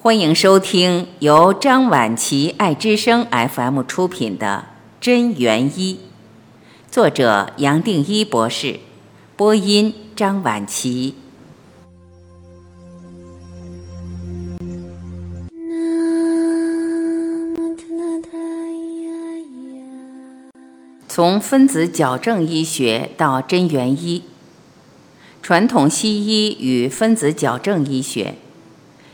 欢迎收听由张晚琪爱之声 FM 出品的《真元一》，作者杨定一博士，播音张晚琪。从分子矫正医学到真元医，传统西医与分子矫正医学。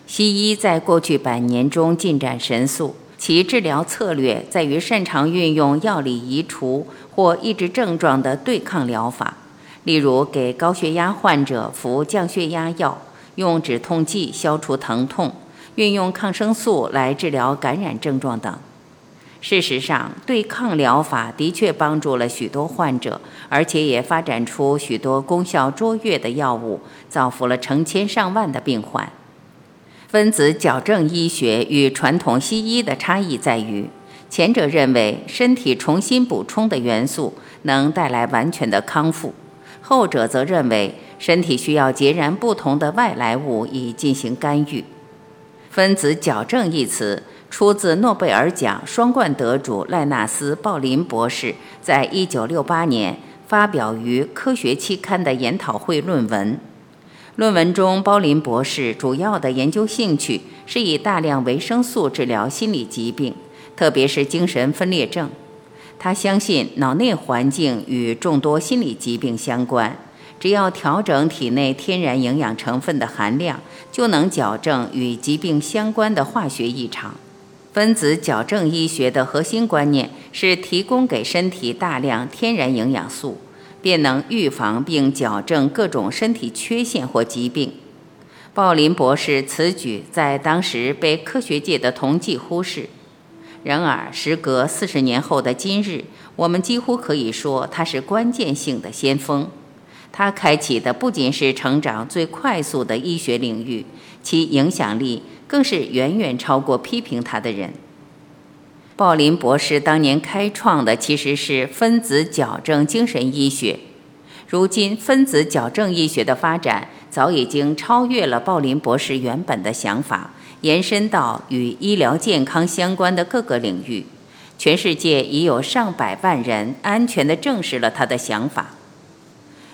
西医在过去百年中进展神速，其治疗策略在于擅长运用药理移除或抑制症状的对抗疗法，例如给高血压患者服降血压药，用止痛剂消除疼痛，运用抗生素来治疗感染症状等。事实上，对抗疗法的确帮助了许多患者，而且也发展出许多功效卓越的药物，造福了成千上万的病患。分子矫正医学与传统西医的差异在于，前者认为身体重新补充的元素能带来完全的康复，后者则认为身体需要截然不同的外来物以进行干预。分子矫正一词。出自诺贝尔奖双冠得主赖纳斯·鲍林博士在一九六八年发表于《科学》期刊的研讨会论文。论文中，鲍林博士主要的研究兴趣是以大量维生素治疗心理疾病，特别是精神分裂症。他相信脑内环境与众多心理疾病相关，只要调整体内天然营养成分的含量，就能矫正与疾病相关的化学异常。分子矫正医学的核心观念是提供给身体大量天然营养素，便能预防并矫正各种身体缺陷或疾病。鲍林博士此举在当时被科学界的同济忽视。然而，时隔四十年后的今日，我们几乎可以说他是关键性的先锋。他开启的不仅是成长最快速的医学领域，其影响力。更是远远超过批评他的人。鲍林博士当年开创的其实是分子矫正精神医学，如今分子矫正医学的发展早已经超越了鲍林博士原本的想法，延伸到与医疗健康相关的各个领域。全世界已有上百万人安全地证实了他的想法。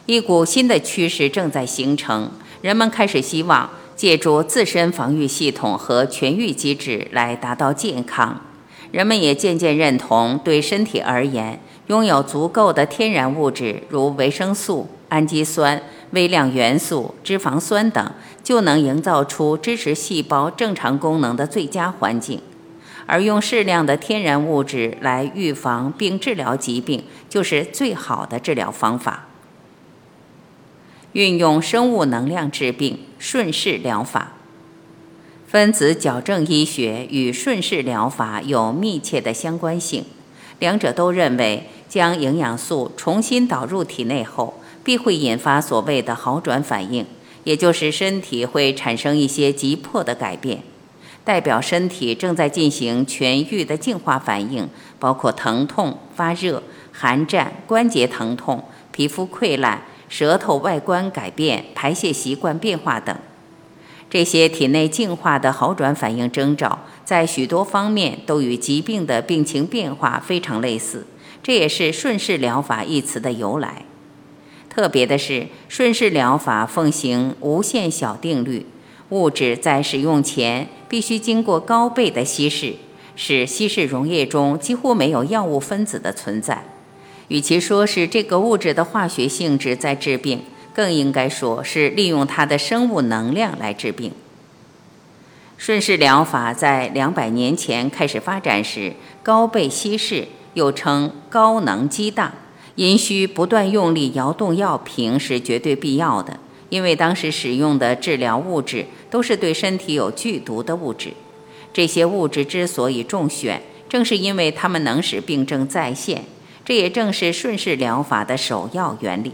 一股新的趋势正在形成，人们开始希望。借助自身防御系统和痊愈机制来达到健康，人们也渐渐认同，对身体而言，拥有足够的天然物质，如维生素、氨基酸、微量元素、脂肪酸等，就能营造出支持细胞正常功能的最佳环境。而用适量的天然物质来预防并治疗疾病，就是最好的治疗方法。运用生物能量治病，顺势疗法。分子矫正医学与顺势疗法有密切的相关性，两者都认为将营养素重新导入体内后，必会引发所谓的好转反应，也就是身体会产生一些急迫的改变，代表身体正在进行痊愈的净化反应，包括疼痛、发热、寒战、关节疼痛、皮肤溃烂。舌头外观改变、排泄习惯变化等，这些体内净化的好转反应征兆，在许多方面都与疾病的病情变化非常类似。这也是顺势疗法一词的由来。特别的是，顺势疗法奉行无限小定律，物质在使用前必须经过高倍的稀释，使稀释溶液中几乎没有药物分子的存在。与其说是这个物质的化学性质在治病，更应该说是利用它的生物能量来治病。顺势疗法在两百年前开始发展时，高倍稀释又称高能激荡，阴虚不断用力摇动药瓶是绝对必要的，因为当时使用的治疗物质都是对身体有剧毒的物质。这些物质之所以中选，正是因为它们能使病症再现。这也正是顺势疗法的首要原理。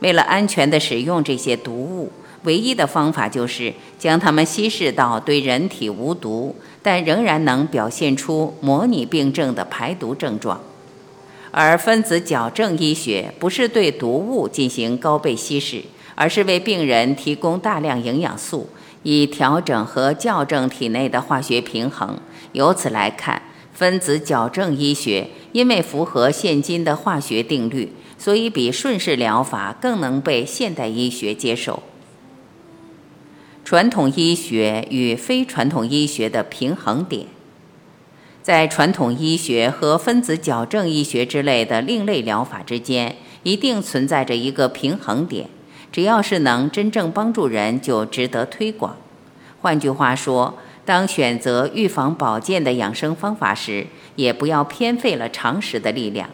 为了安全地使用这些毒物，唯一的方法就是将它们稀释到对人体无毒，但仍然能表现出模拟病症的排毒症状。而分子矫正医学不是对毒物进行高倍稀释，而是为病人提供大量营养素，以调整和校正体内的化学平衡。由此来看，分子矫正医学因为符合现今的化学定律，所以比顺势疗法更能被现代医学接受。传统医学与非传统医学的平衡点，在传统医学和分子矫正医学之类的另类疗法之间，一定存在着一个平衡点。只要是能真正帮助人，就值得推广。换句话说，当选择预防保健的养生方法时，也不要偏废了常识的力量。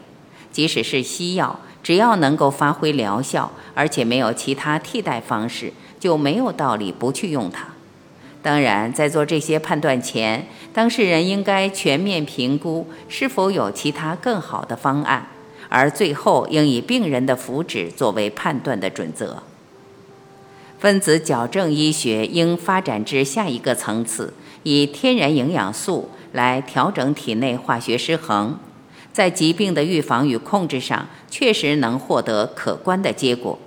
即使是西药，只要能够发挥疗效，而且没有其他替代方式，就没有道理不去用它。当然，在做这些判断前，当事人应该全面评估是否有其他更好的方案。而最后应以病人的福祉作为判断的准则。分子矫正医学应发展至下一个层次，以天然营养素来调整体内化学失衡，在疾病的预防与控制上确实能获得可观的结果，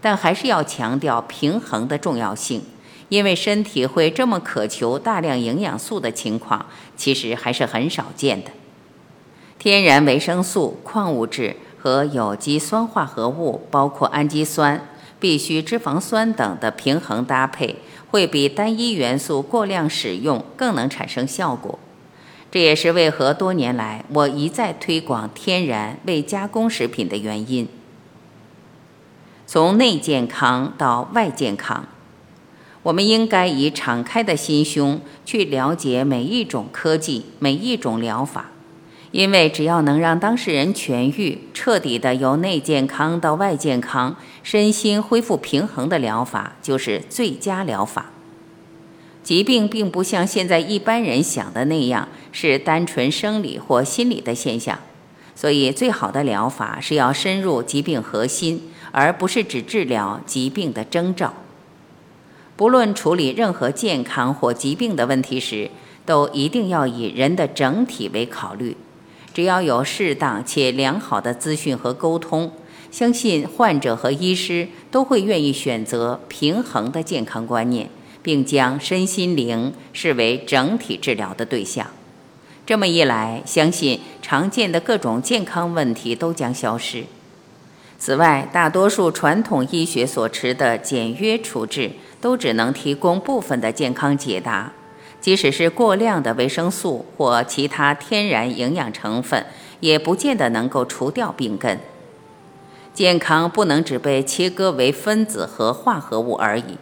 但还是要强调平衡的重要性，因为身体会这么渴求大量营养素的情况，其实还是很少见的。天然维生素、矿物质和有机酸化合物，包括氨基酸、必需脂肪酸等的平衡搭配，会比单一元素过量使用更能产生效果。这也是为何多年来我一再推广天然未加工食品的原因。从内健康到外健康，我们应该以敞开的心胸去了解每一种科技、每一种疗法。因为只要能让当事人痊愈，彻底的由内健康到外健康，身心恢复平衡的疗法，就是最佳疗法。疾病并不像现在一般人想的那样是单纯生理或心理的现象，所以最好的疗法是要深入疾病核心，而不是只治疗疾病的征兆。不论处理任何健康或疾病的问题时，都一定要以人的整体为考虑。只要有适当且良好的资讯和沟通，相信患者和医师都会愿意选择平衡的健康观念，并将身心灵视为整体治疗的对象。这么一来，相信常见的各种健康问题都将消失。此外，大多数传统医学所持的简约处置，都只能提供部分的健康解答。即使是过量的维生素或其他天然营养成分，也不见得能够除掉病根。健康不能只被切割为分子和化合物而已，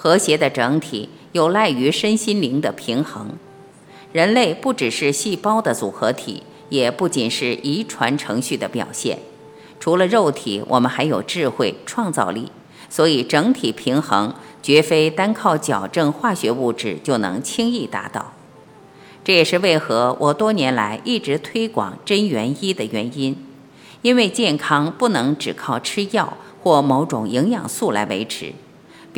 和谐的整体有赖于身心灵的平衡。人类不只是细胞的组合体，也不仅是遗传程序的表现。除了肉体，我们还有智慧、创造力。所以，整体平衡绝非单靠矫正化学物质就能轻易达到。这也是为何我多年来一直推广真元医的原因。因为健康不能只靠吃药或某种营养素来维持，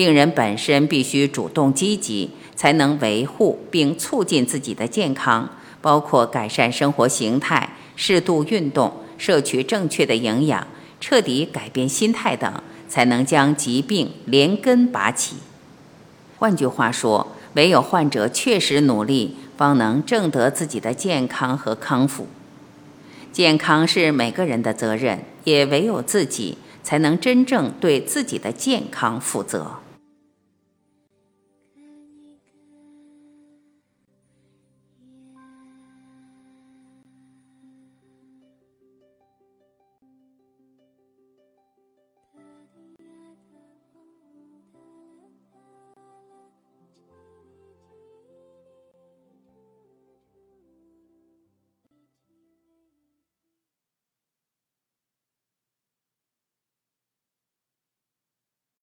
病人本身必须主动积极，才能维护并促进自己的健康，包括改善生活形态、适度运动、摄取正确的营养、彻底改变心态等。才能将疾病连根拔起。换句话说，唯有患者确实努力，方能挣得自己的健康和康复。健康是每个人的责任，也唯有自己才能真正对自己的健康负责。